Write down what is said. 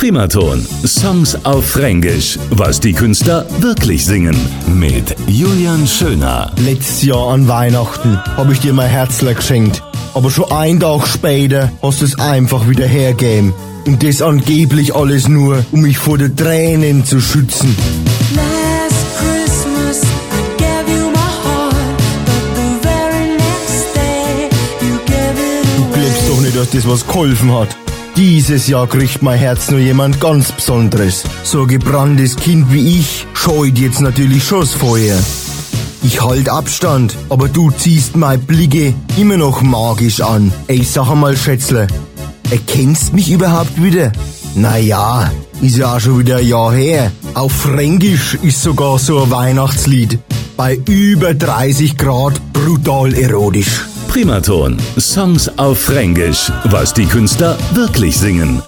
Primaton. Songs auf Fränkisch. Was die Künstler wirklich singen. Mit Julian Schöner. Letztes Jahr an Weihnachten habe ich dir mein Herzler geschenkt. Aber schon ein Tag später hast du es einfach wieder hergegeben. Und das angeblich alles nur, um mich vor den Tränen zu schützen. Du glaubst doch nicht, dass das was geholfen hat. Dieses Jahr kriegt mein Herz nur jemand ganz Besonderes. So ein gebranntes Kind wie ich scheut jetzt natürlich schon das Feuer. Ich halt Abstand, aber du ziehst meine Blicke immer noch magisch an. Ey, sag einmal, Schätzle, erkennst mich überhaupt wieder? Naja, ist ja auch schon wieder ein Jahr her. Auf Fränkisch ist sogar so ein Weihnachtslied. Bei über 30 Grad brutal erotisch. Primaton. Songs auf Fränkisch. Was die Künstler wirklich singen.